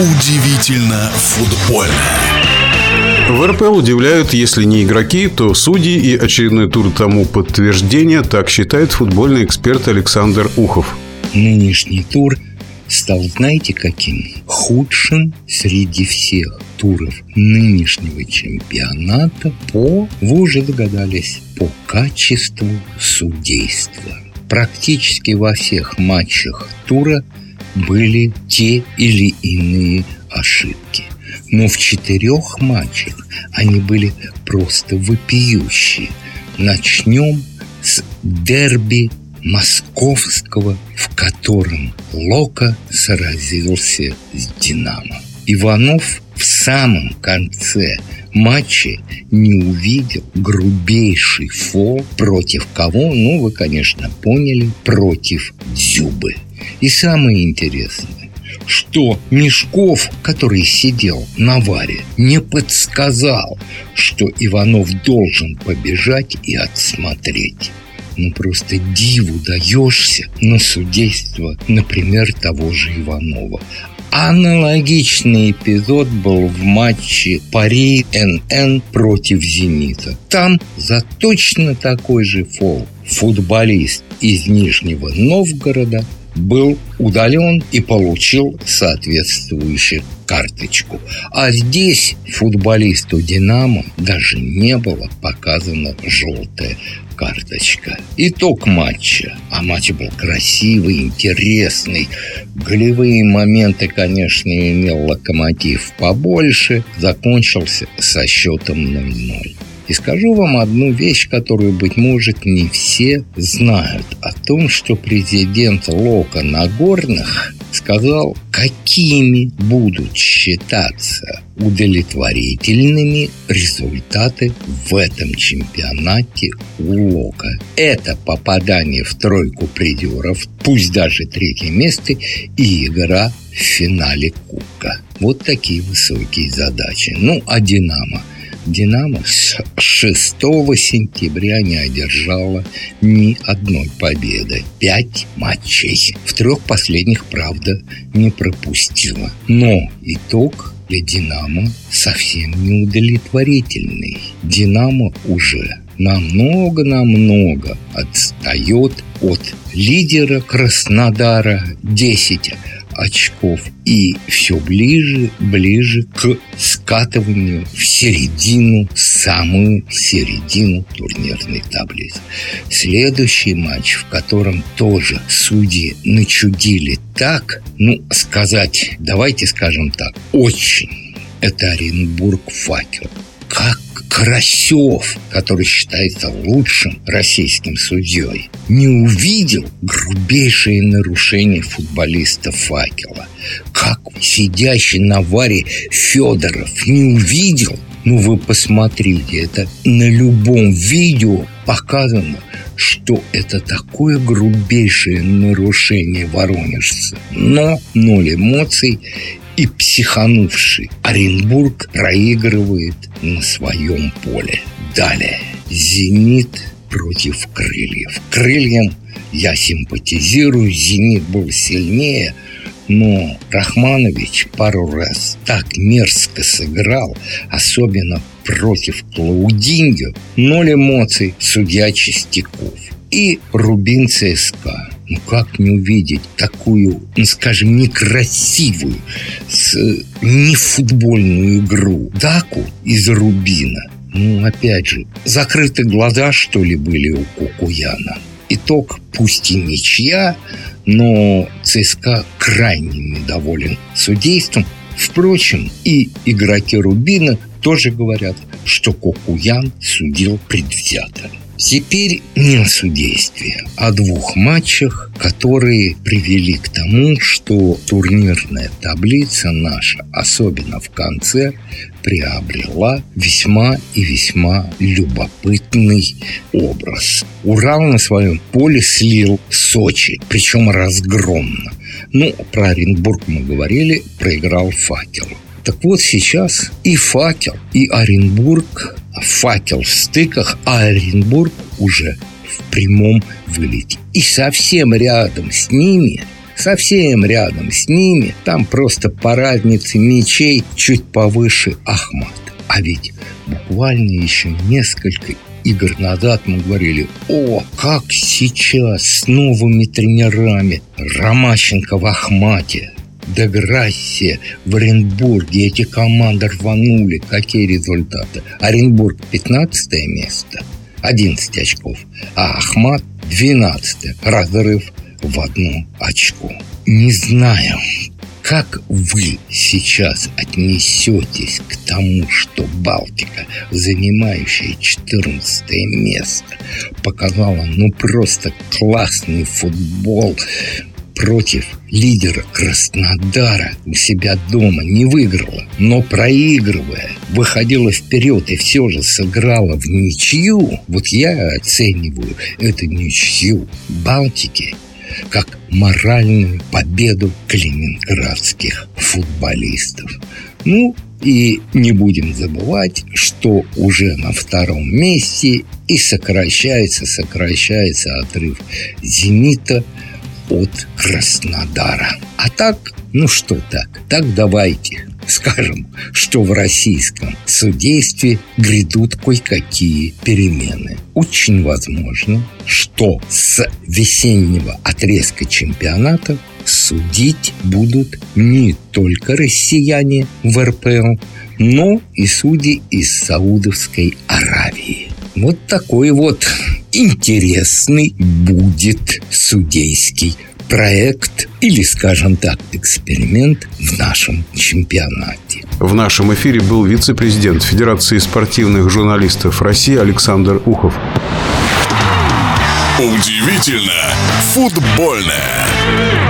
Удивительно футбольно. В РПЛ удивляют, если не игроки, то судьи и очередной тур тому подтверждение, так считает футбольный эксперт Александр Ухов. Нынешний тур стал, знаете, каким? Худшим среди всех туров нынешнего чемпионата по, вы уже догадались, по качеству судейства. Практически во всех матчах тура были те или иные ошибки. Но в четырех матчах они были просто вопиющие. Начнем с дерби московского, в котором Лока сразился с «Динамо». Иванов в самом конце матча не увидел грубейший фол против кого? Ну, вы, конечно, поняли, против Дзюбы. И самое интересное, что Мешков, который сидел на варе, не подсказал, что Иванов должен побежать и отсмотреть. Ну, просто диву даешься на судейство, например, того же Иванова. Аналогичный эпизод был в матче Пари НН против Зенита. Там за точно такой же фол футболист из Нижнего Новгорода был удален и получил соответствующую карточку. А здесь футболисту «Динамо» даже не было показана желтая карточка. Итог матча. А матч был красивый, интересный. Голевые моменты, конечно, имел локомотив побольше. Закончился со счетом 0-0. И скажу вам одну вещь, которую, быть может, не все знают. О том, что президент Лока Нагорных сказал, какими будут считаться удовлетворительными результаты в этом чемпионате у Лока. Это попадание в тройку придеров, пусть даже третье место, и игра в финале Кубка. Вот такие высокие задачи. Ну, а «Динамо» «Динамо» с 6 сентября не одержала ни одной победы. Пять матчей. В трех последних, правда, не пропустила. Но итог для «Динамо» совсем не удовлетворительный. «Динамо» уже намного-намного отстает от лидера Краснодара 10 очков и все ближе, ближе к скатыванию в середину, самую середину турнирной таблицы. Следующий матч, в котором тоже судьи начудили так, ну, сказать, давайте скажем так, очень. Это Оренбург-Факел. Как Карасев, который считается лучшим российским судьей, не увидел грубейшие нарушения футболиста Факела. Как сидящий на варе Федоров не увидел, ну вы посмотрите, это на любом видео показано, что это такое грубейшее нарушение воронежца. Но ноль эмоций и психанувший Оренбург проигрывает на своем поле. Далее. «Зенит» против «Крыльев». «Крыльям» я симпатизирую, «Зенит» был сильнее, но Рахманович пару раз так мерзко сыграл, особенно против Клаудиньо, ноль эмоций, судья Чистяков. И Рубин ЦСКА. Ну как не увидеть такую, ну скажем, некрасивую, с, нефутбольную игру Даку из Рубина? Ну, опять же, закрыты глаза, что ли, были у Кукуяна. Итог, пусть и ничья, но ЦСКА крайне недоволен судейством. Впрочем, и игроки Рубина тоже говорят, что Кукуян судил предвзято. Теперь не о судействе, а о двух матчах, которые привели к тому, что турнирная таблица наша, особенно в конце, приобрела весьма и весьма любопытный образ. Урал на своем поле слил Сочи, причем разгромно. Ну, про Оренбург мы говорили, проиграл факел. Так вот сейчас и факел, и Оренбург факел в стыках, а Оренбург уже в прямом вылете. И совсем рядом с ними Совсем рядом с ними, там просто по разнице мечей чуть повыше Ахмат. А ведь буквально еще несколько игр назад мы говорили, о, как сейчас с новыми тренерами Ромащенко в Ахмате, Деграссе в Оренбурге эти команды рванули. Какие результаты? Оренбург 15 место, 11 очков, а Ахмат 12 разрыв в одно очко. Не знаю, как вы сейчас отнесетесь к тому, что Балтика, занимающая 14 место, показала ну просто классный футбол, против лидера Краснодара у себя дома не выиграла, но проигрывая, выходила вперед и все же сыграла в ничью, вот я оцениваю эту ничью. Балтики как моральную победу калининградских футболистов. Ну, и не будем забывать, что уже на втором месте и сокращается, сокращается отрыв «Зенита» от Краснодара. А так, ну что так, так давайте скажем, что в российском судействе грядут кое-какие перемены. Очень возможно, что с весеннего отрезка чемпионата судить будут не только россияне в РПЛ, но и судьи из Саудовской Аравии. Вот такой вот интересный будет судейский проект или, скажем так, эксперимент в нашем чемпионате. В нашем эфире был вице-президент Федерации спортивных журналистов России Александр Ухов. Удивительно футбольное.